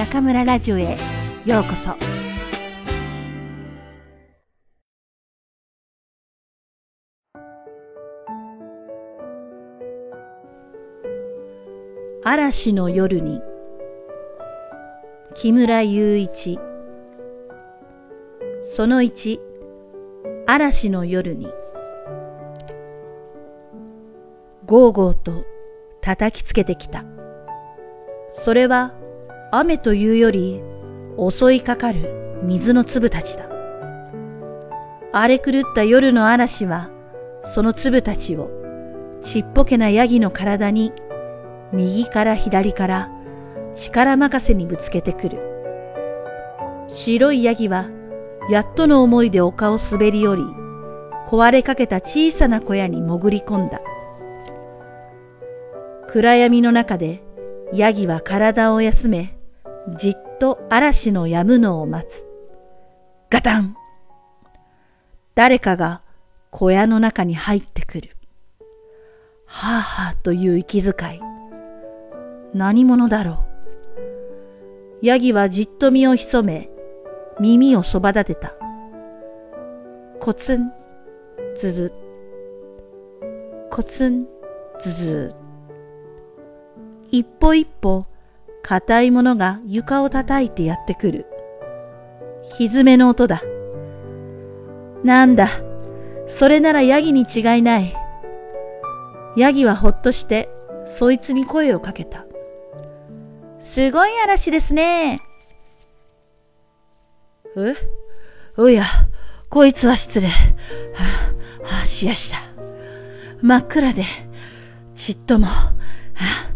中村ラジオへようこそ。嵐の夜に木村雄一。その1嵐の夜に。ゴーゴーと叩きつけてきた。それは雨というより襲いかかる水の粒たちだ。荒れ狂った夜の嵐はその粒たちをちっぽけなヤギの体に右から左から力任せにぶつけてくる。白いヤギはやっとの思いで丘を滑り降り、壊れかけた小さな小屋に潜り込んだ。暗闇の中でヤギは体を休め、じっと嵐の止むのを待つ。ガタン誰かが小屋の中に入ってくる。はあはあという息遣い。何者だろう。ヤギはじっと身を潜め、耳をそば立てた。コツン、ズズ。コツン、ズズ。一歩一歩、硬いものが床を叩いてやってくる。蹄の音だ。なんだ、それならヤギに違いない。ヤギはほっとして、そいつに声をかけた。すごい嵐ですね。えおや、こいつは失礼。はあ、はあ、しやした。真っ暗で、ちっとも、はあ、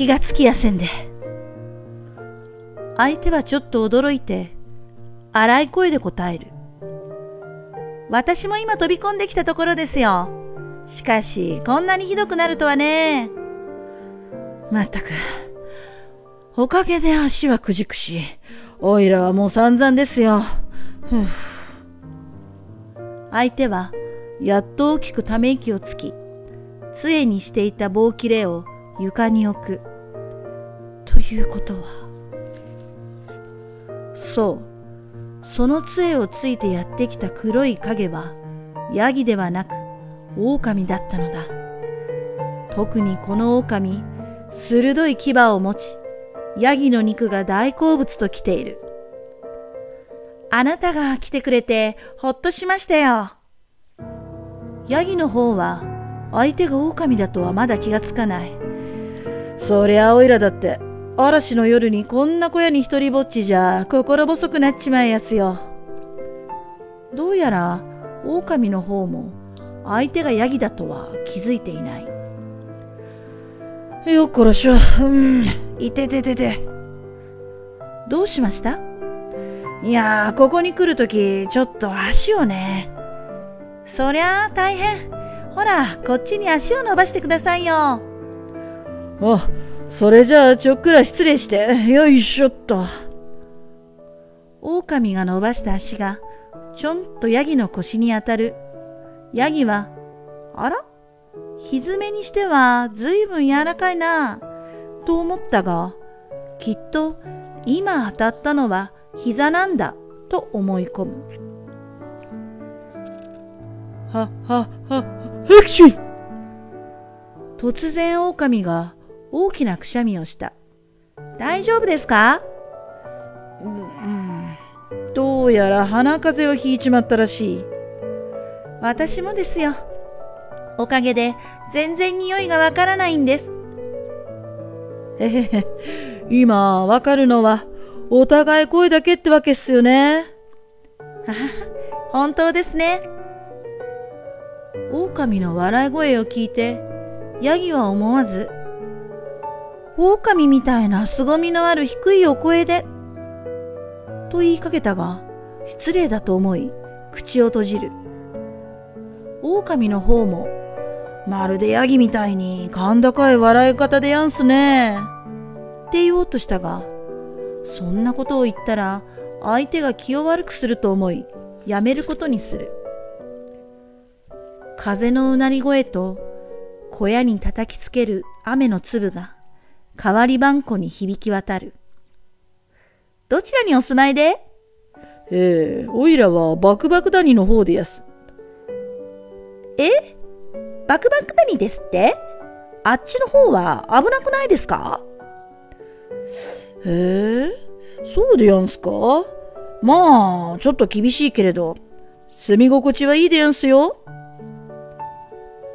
気がつきやせんで。相手はちょっと驚いて、荒い声で答える。私も今飛び込んできたところですよ。しかし、こんなにひどくなるとはね。まったく、おかげで足はくじくし、おいらはもう散々ですよ。ふ相手は、やっと大きくため息をつき、杖にしていた棒切れを床に置く。ということは、そう、その杖をついてやってきた黒い影は、ヤギではなく、狼だったのだ。特にこの狼、鋭い牙を持ち、ヤギの肉が大好物と来ている。あなたが来てくれてほっとしましたよ。ヤギの方は相手が狼だとはまだ気がつかない。そりゃおいらだって嵐の夜にこんな小屋に一人ぼっちじゃ心細くなっちまいやすよ。どうやら狼の方も相手がヤギだとは気づいていない。よっこらしょ。うん、いてててて。どうしました？いやー、ここに来るとき、ちょっと足をね。そりゃあ大変。ほら、こっちに足を伸ばしてくださいよ。あ、それじゃあちょっくら失礼して、よいしょっと。狼が伸ばした足が、ちょんとヤギの腰に当たる。ヤギは、あら？蹄にしてはずいぶん柔らかいな、と思ったが、きっと今当たったのは膝なんだ、と思い込む。は、は、は、ハクション突然狼が大きなくしゃみをした。大丈夫ですか、うん、どうやら鼻風邪をひいちまったらしい。私もですよ。おかげで全然匂いがわからないんです。へへへ、今わかるのはお互い声だけってわけっすよね。本当ですね。狼の笑い声を聞いて、ヤギは思わず狼みたいな凄みのある低いお声で、と言いかけたが、失礼だと思い、口を閉じる。狼の方も、まるでヤギみたいに甲高い笑い方でやんすね。って言おうとしたが、そんなことを言ったら、相手が気を悪くすると思い、やめることにする。風のうなり声と、小屋に叩きつける雨の粒が、代わりばんこに響き渡る。どちらにお住まいで？ええおいらはバクバク谷の方でやす。え？バクバク谷ですって？あっちの方は危なくないですか？へえ、そうでやんすか？まあ、ちょっと厳しいけれど、住み心地はいいでやんすよ。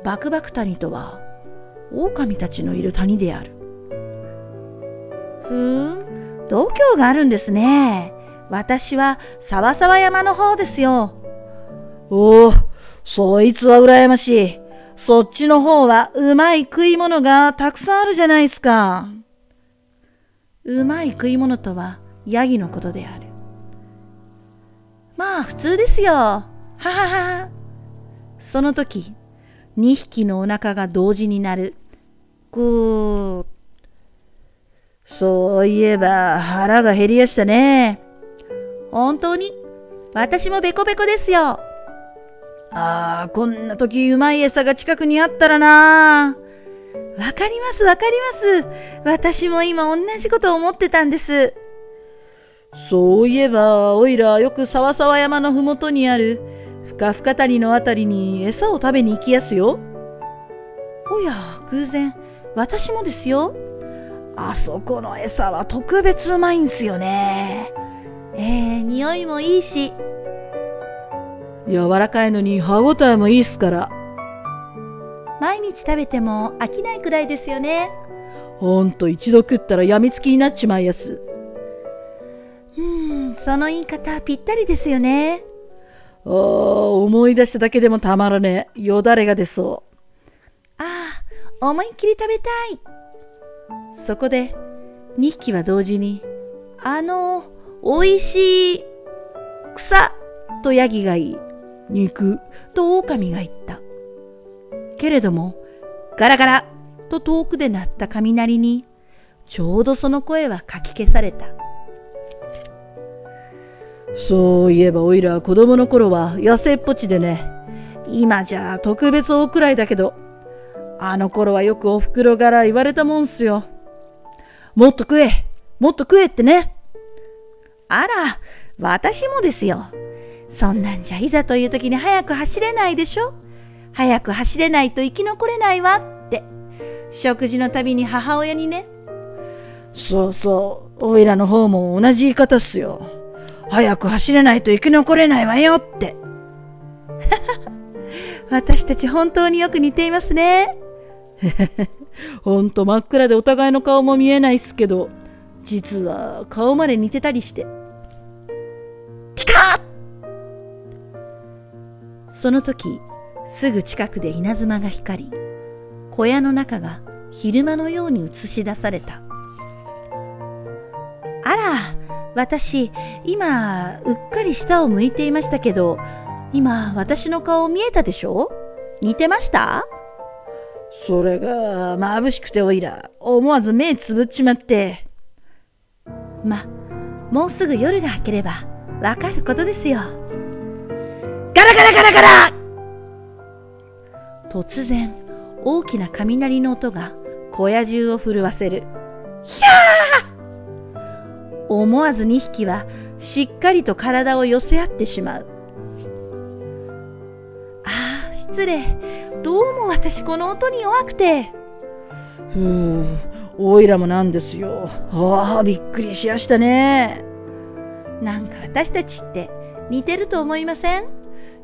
バクバク谷とは、狼たちのいる谷である。度胸があるんですね。私は沢沢山の方ですよ。おお、そいつは羨ましい。そっちの方はうまい食い物がたくさんあるじゃないすか。うまい食い物とはヤギのことである。まあ普通ですよ。ははは。その時、二匹のお腹が同時になる。ぐー。そういえば腹が減りやしたね。本当に？私もベコベコですよ。ああ、こんな時うまい餌が近くにあったらな。わかりますわかります。私も今同じこと思ってたんです。そういえば、おいらよく沢沢山のふもとにあるふかふか谷のあたりに餌を食べに行きやすよ。おや、偶然、私もですよ。あそこの餌は特別うまいんすよね。えー、匂いもいいし。柔らかいのに歯ごたえもいいっすから。毎日食べても飽きないくらいですよね。ほんと一度食ったらやみつきになっちまいやす。うん、その言い方ぴったりですよね。ああ、思い出しただけでもたまらねえ。よだれが出そう。ああ、思いっきり食べたい。そこで、2匹は同時に、あの、美味しい、草、とヤギが言い、肉、と狼が言った。けれども、ガラガラ、と遠くで鳴った雷に、ちょうどその声はかき消された。そういえばおいら子供の頃は痩せっぽちでね。今じゃ特別大くらいだけど、あの頃はよくお袋から言われたもんすよ。もっと食えもっと食えってね。あら、私もですよ。そんなんじゃいざという時に早く走れないでしょ早く走れないと生き残れないわって。食事のたびに母親にね。そうそう、おいらの方も同じ言い方っすよ。早く走れないと生き残れないわよって。私たち本当によく似ていますね。ほんと真っ暗でお互いの顔も見えないっすけど、実は顔まで似てたりして。ピカッその時、すぐ近くで稲妻が光り、小屋の中が昼間のように映し出された。あら、私、今、うっかり下を向いていましたけど、今、私の顔見えたでしょ？似てました？それが、眩しくておいら、思わず目つぶっちまって。ま、もうすぐ夜が明ければ、わかることですよ。ガラガラガラガラ突然、大きな雷の音が小屋中を震わせる。ひゃー思わず2匹はしっかりと体を寄せ合ってしまう。ああ、失礼。どうも私この音に弱くて。ふう、おいらもなんですよ。ああ、びっくりしやしたね。なんか私たちって似てると思いません？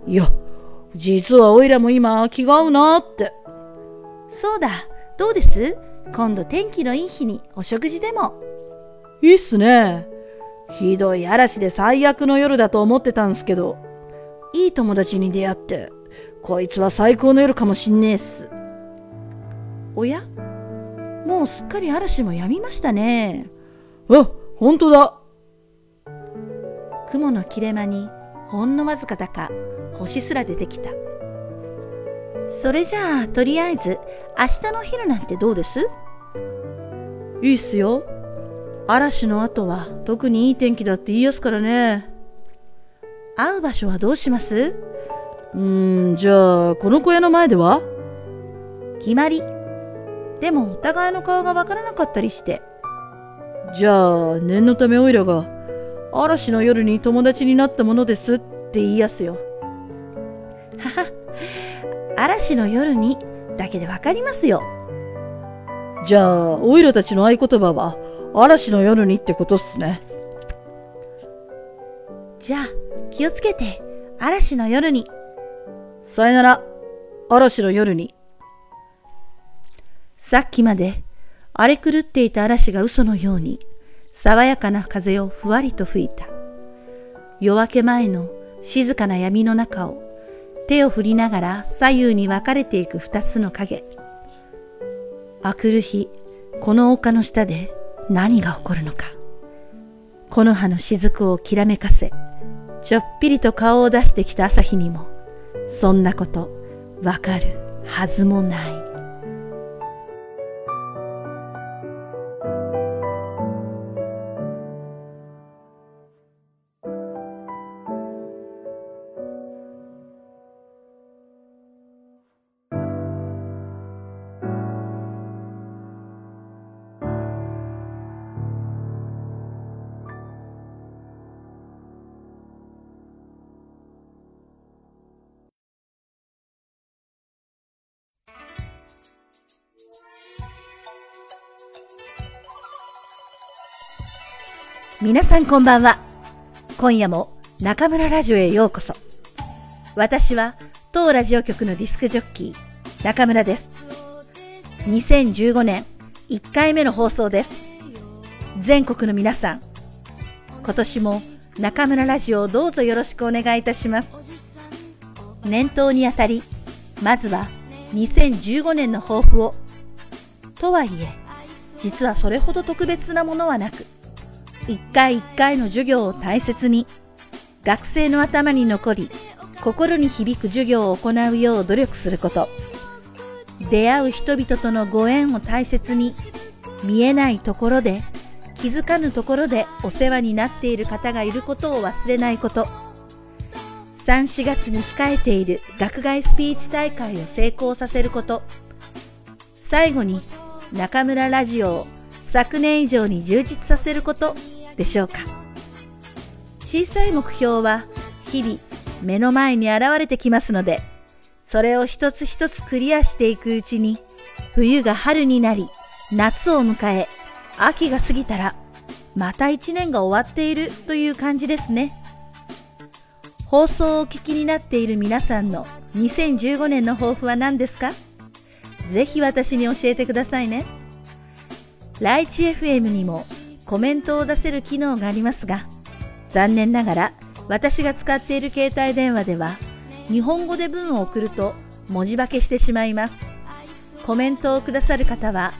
いや、実はおいらも今気が合うなって。そうだ、どうです？今度天気のいい日にお食事でも。いいっすね。ひどい嵐で最悪の夜だと思ってたんすけど、いい友達に出会って、こいつは最高の夜かもしんねえっす。おや？もうすっかり嵐も止みましたね。あ、ほんとだ。雲の切れ間にほんのわずかだか星すら出てきた。それじゃあ、とりあえず、明日の昼なんてどうです？いいっすよ。嵐の後は特にいい天気だって言いやすからね。会う場所はどうします？うーん、じゃあ、この小屋の前では？決まり。でも、お互いの顔がわからなかったりして。じゃあ、念のためおいらが、嵐の夜に友達になったものですって言いやすよ。はは、嵐の夜にだけでわかりますよ。じゃあ、オイラたちの合言葉は、嵐の夜にってことっすね。じゃあ、気をつけて、嵐の夜に。さよなら、嵐の夜に。さっきまで荒れ狂っていた嵐が嘘のように、爽やかな風をふわりと吹いた。夜明け前の静かな闇の中を手を振りながら左右に分かれていく二つの影。あくる日、この丘の下で何が起こるのか。木の葉の雫をきらめかせ、ちょっぴりと顔を出してきた朝日にも、そんなことわかるはずもない。皆さんこんばんは。今夜も中村ラジオへようこそ。私は当ラジオ局のディスクジョッキー、中村です。2015年1回目の放送です。全国の皆さん、今年も中村ラジオをどうぞよろしくお願いいたします。年頭にあたり、まずは2015年の抱負を。とはいえ、実はそれほど特別なものはなく、一回一回の授業を大切に、学生の頭に残り、心に響く授業を行うよう努力すること。出会う人々とのご縁を大切に、見えないところで、気づかぬところでお世話になっている方がいることを忘れないこと。3、4月に控えている学外スピーチ大会を成功させること。最後に、中村ラジオを昨年以上に充実させることでしょうか？小さい目標は日々目の前に現れてきますのでそれを一つ一つクリアしていくうちに冬が春になり夏を迎え秋が過ぎたらまた一年が終わっているという感じですね。放送をお聞きになっている皆さんの2015年の抱負は何ですか？ぜひ私に教えてくださいね。ライチ FM にもコメントを出せる機能がありますが、残念ながら私が使っている携帯電話では、日本語で文を送ると文字化けしてしまいます。コメントをくださる方は、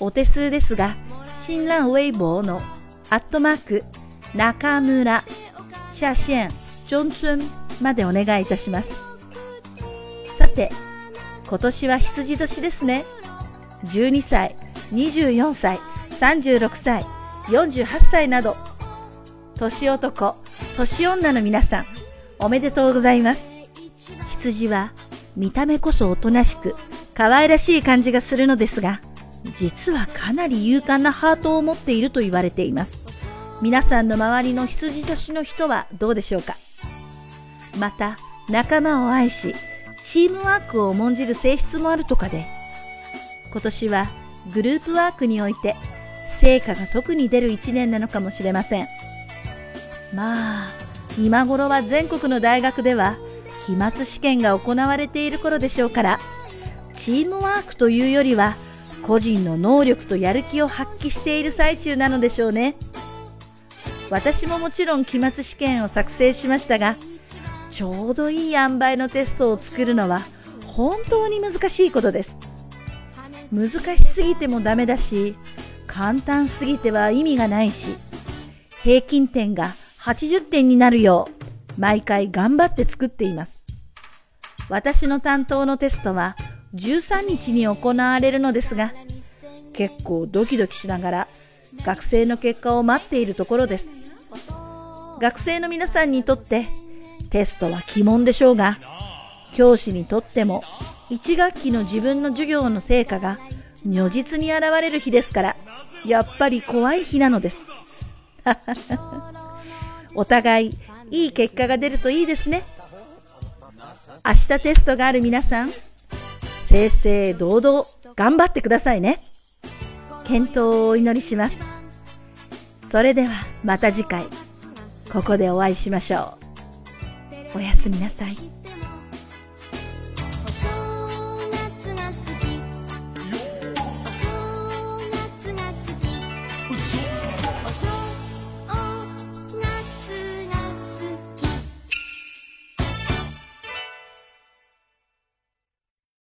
お手数ですが、新浪ウェイボーのアットマーク中村写真ジョンツンまでお願いいたします。さて、今年は羊年ですね。12歳、24歳、36歳、48歳など、年男、年女の皆さん、おめでとうございます。羊は見た目こそおとなしく、可愛らしい感じがするのですが、実はかなり勇敢なハートを持っていると言われています。皆さんの周りの羊年の人はどうでしょうか？また、仲間を愛し、チームワークを重んじる性質もあるとかで、今年はグループワークにおいて成果が特に出る一年なのかもしれません。まあ、今頃は全国の大学では期末試験が行われている頃でしょうから、チームワークというよりは個人の能力とやる気を発揮している最中なのでしょうね。私ももちろん期末試験を作成しましたが、ちょうどいい塩梅のテストを作るのは本当に難しいことです。難しすぎてもダメだし、簡単すぎては意味がないし、平均点が80点になるよう、毎回頑張って作っています。私の担当のテストは13日に行われるのですが、結構ドキドキしながら学生の結果を待っているところです。学生の皆さんにとってテストは鬼門でしょうが、教師にとっても1学期の自分の授業の成果が如実に現れる日ですから、やっぱり怖い日なのです。お互いいい結果が出るといいですね。明日テストがある皆さん、正々堂々頑張ってくださいね。健闘をお祈りします。それではまた次回、ここでお会いしましょう。おやすみなさい。